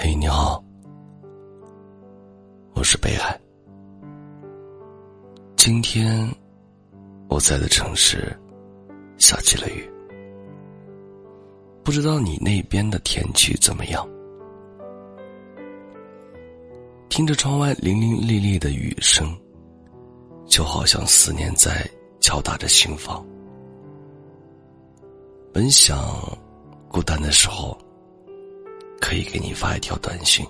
嘿，你好，我是北海。今天我在的城市下起了雨，不知道你那边的天气怎么样？听着窗外淋淋沥沥的雨声，就好像思念在敲打着心房。本想孤单的时候。可以给你发一条短信，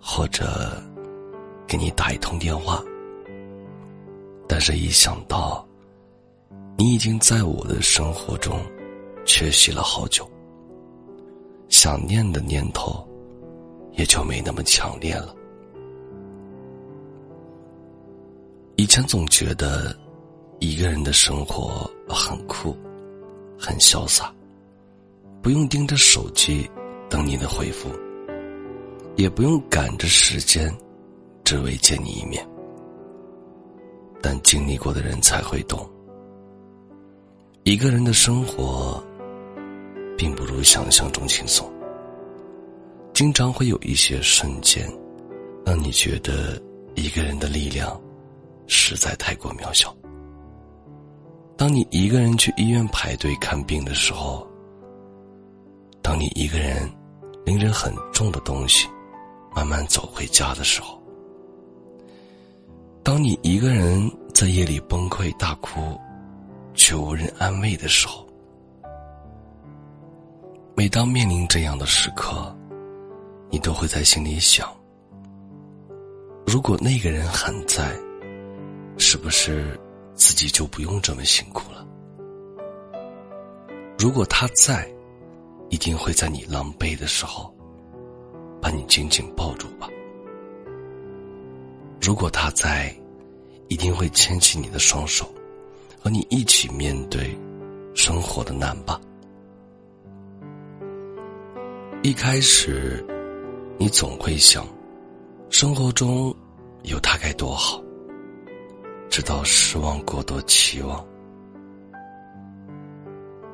或者给你打一通电话。但是，一想到你已经在我的生活中缺席了好久，想念的念头也就没那么强烈了。以前总觉得一个人的生活很酷，很潇洒，不用盯着手机。等你的回复，也不用赶着时间，只为见你一面。但经历过的人才会懂，一个人的生活，并不如想象中轻松。经常会有一些瞬间，让你觉得一个人的力量，实在太过渺小。当你一个人去医院排队看病的时候，当你一个人。拎着很重的东西，慢慢走回家的时候，当你一个人在夜里崩溃大哭，却无人安慰的时候，每当面临这样的时刻，你都会在心里想：如果那个人还在，是不是自己就不用这么辛苦了？如果他在。一定会在你狼狈的时候，把你紧紧抱住吧。如果他在，一定会牵起你的双手，和你一起面对生活的难吧。一开始，你总会想，生活中有他该多好。直到失望过多期望，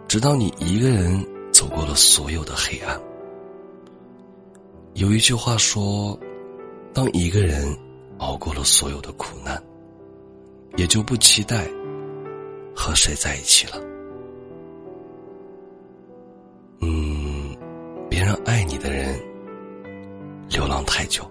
直到你一个人。走过了所有的黑暗。有一句话说：“当一个人熬过了所有的苦难，也就不期待和谁在一起了。”嗯，别让爱你的人流浪太久。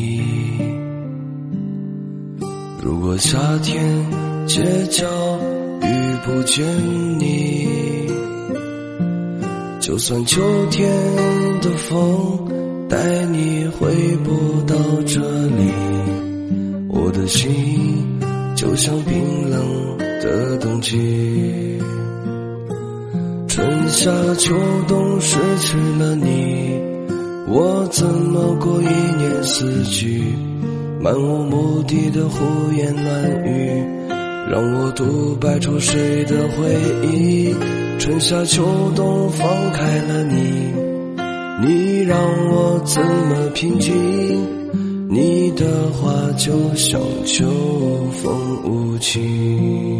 如果夏天街角遇不见你，就算秋天的风带你回不到这里，我的心就像冰冷的冬季，春夏秋冬失去了你。我怎么过一年四季？漫无目的的胡言乱语，让我独白出谁的回忆？春夏秋冬放开了你，你让我怎么平静？你的话就像秋风无情。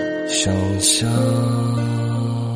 想象。